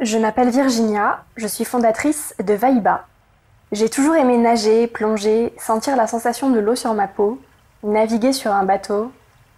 Je m'appelle Virginia, je suis fondatrice de Vaiba. J'ai toujours aimé nager, plonger, sentir la sensation de l'eau sur ma peau, naviguer sur un bateau,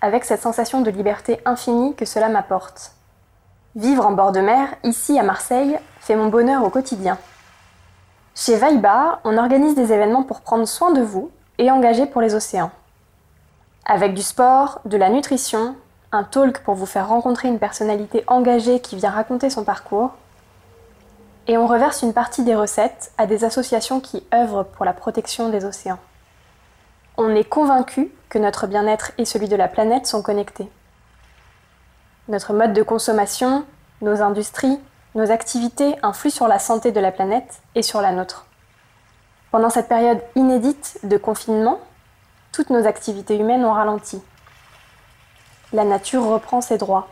avec cette sensation de liberté infinie que cela m'apporte. Vivre en bord de mer, ici à Marseille, fait mon bonheur au quotidien. Chez Vaiba, on organise des événements pour prendre soin de vous et engager pour les océans. Avec du sport, de la nutrition, un talk pour vous faire rencontrer une personnalité engagée qui vient raconter son parcours, et on reverse une partie des recettes à des associations qui œuvrent pour la protection des océans. On est convaincu que notre bien-être et celui de la planète sont connectés. Notre mode de consommation, nos industries, nos activités influent sur la santé de la planète et sur la nôtre. Pendant cette période inédite de confinement, toutes nos activités humaines ont ralenti. La nature reprend ses droits.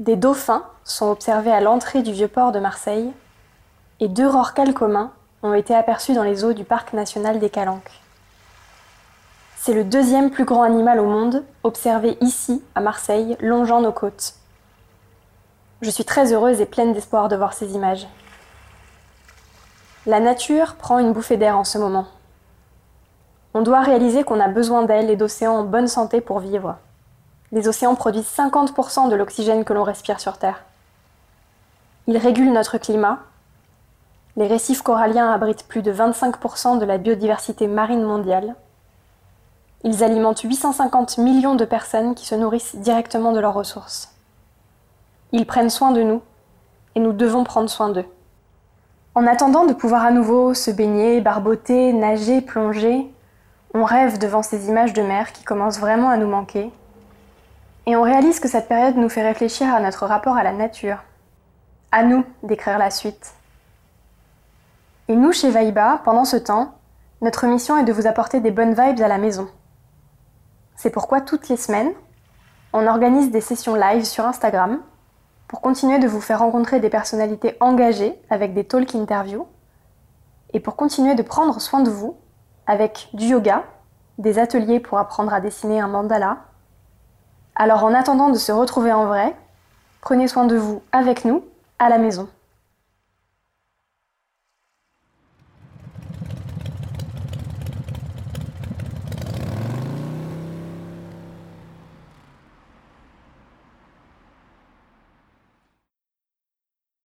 Des dauphins sont observés à l'entrée du vieux port de Marseille et deux rorquals communs ont été aperçus dans les eaux du parc national des Calanques. C'est le deuxième plus grand animal au monde observé ici, à Marseille, longeant nos côtes. Je suis très heureuse et pleine d'espoir de voir ces images. La nature prend une bouffée d'air en ce moment. On doit réaliser qu'on a besoin d'elle et d'océans en bonne santé pour vivre. Les océans produisent 50% de l'oxygène que l'on respire sur Terre. Ils régulent notre climat. Les récifs coralliens abritent plus de 25% de la biodiversité marine mondiale. Ils alimentent 850 millions de personnes qui se nourrissent directement de leurs ressources. Ils prennent soin de nous et nous devons prendre soin d'eux. En attendant de pouvoir à nouveau se baigner, barboter, nager, plonger, on rêve devant ces images de mer qui commencent vraiment à nous manquer et on réalise que cette période nous fait réfléchir à notre rapport à la nature. À nous d'écrire la suite. Et nous, chez Vaiba, pendant ce temps, notre mission est de vous apporter des bonnes vibes à la maison. C'est pourquoi toutes les semaines, on organise des sessions live sur Instagram pour continuer de vous faire rencontrer des personnalités engagées avec des talk interviews et pour continuer de prendre soin de vous avec du yoga, des ateliers pour apprendre à dessiner un mandala, alors en attendant de se retrouver en vrai, prenez soin de vous avec nous à la maison.